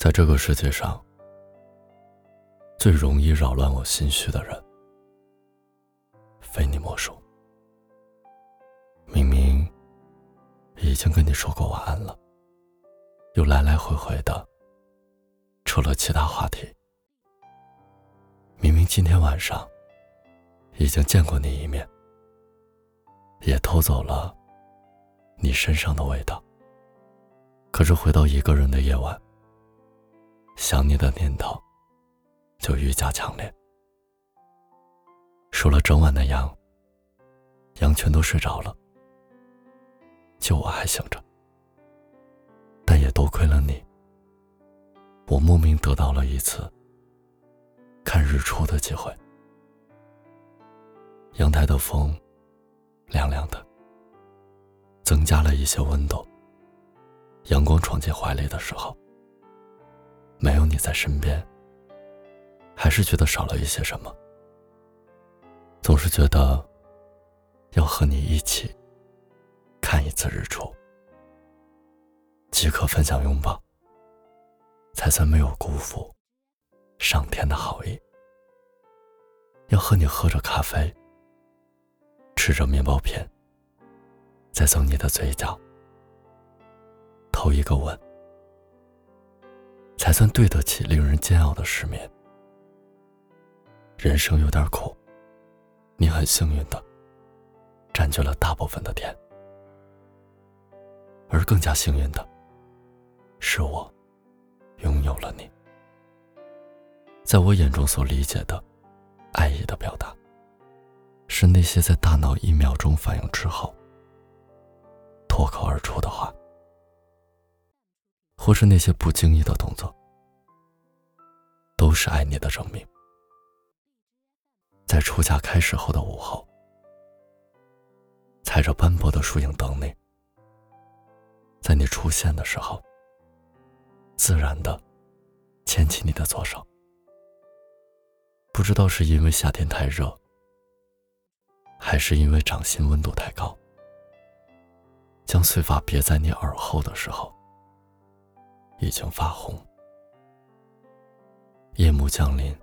在这个世界上，最容易扰乱我心绪的人，非你莫属。明明已经跟你说过晚安了，又来来回回的扯了其他话题。明明今天晚上已经见过你一面，也偷走了你身上的味道。可是回到一个人的夜晚，想你的念头就愈加强烈。数了整晚的羊，羊全都睡着了，就我还醒着。但也多亏了你，我莫名得到了一次看日出的机会。阳台的风凉凉的，增加了一些温度。阳光闯进怀里的时候，没有你在身边，还是觉得少了一些什么。总是觉得要和你一起看一次日出，即可分享拥抱，才算没有辜负上天的好意。要和你喝着咖啡，吃着面包片，再走你的嘴角。偷一个吻，才算对得起令人煎熬的失眠。人生有点苦，你很幸运的占据了大部分的甜，而更加幸运的是我拥有了你。在我眼中所理解的爱意的表达，是那些在大脑一秒钟反应之后脱口而出的话。或是那些不经意的动作，都是爱你的证明。在出嫁开始后的午后，踩着斑驳的树影等你。在你出现的时候，自然的牵起你的左手。不知道是因为夏天太热，还是因为掌心温度太高，将碎发别在你耳后的时候。已经发红。夜幕降临，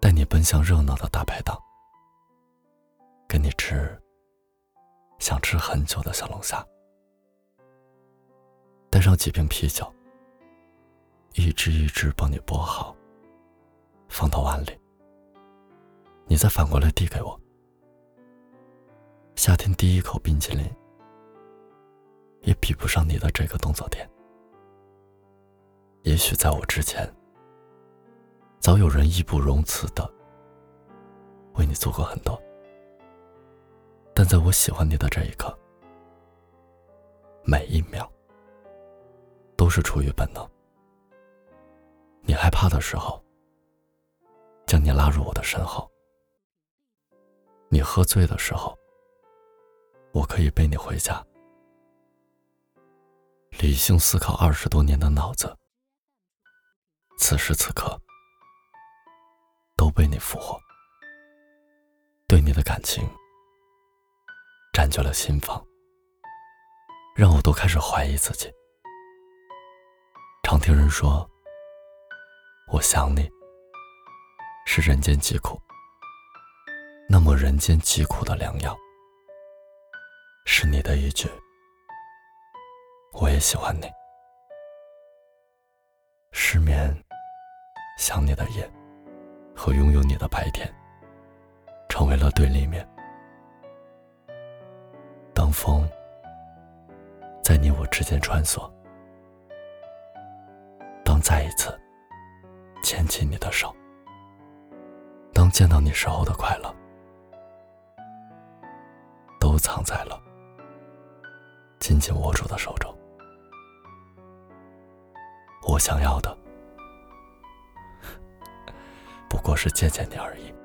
带你奔向热闹的大排档，跟你吃想吃很久的小龙虾，带上几瓶啤酒，一只一只帮你剥好，放到碗里，你再反过来递给我。夏天第一口冰淇淋，也比不上你的这个动作甜。也许在我之前，早有人义不容辞的为你做过很多，但在我喜欢你的这一刻，每一秒都是出于本能。你害怕的时候，将你拉入我的身后；你喝醉的时候，我可以背你回家。理性思考二十多年的脑子。此时此刻，都被你俘获，对你的感情占据了心房，让我都开始怀疑自己。常听人说，我想你是人间疾苦，那么人间疾苦的良药，是你的一句“我也喜欢你”，失眠。想你的夜和拥有你的白天，成为了对立面。当风在你我之间穿梭，当再一次牵起你的手，当见到你时候的快乐，都藏在了紧紧握住的手中。我想要的。不过是见见你而已。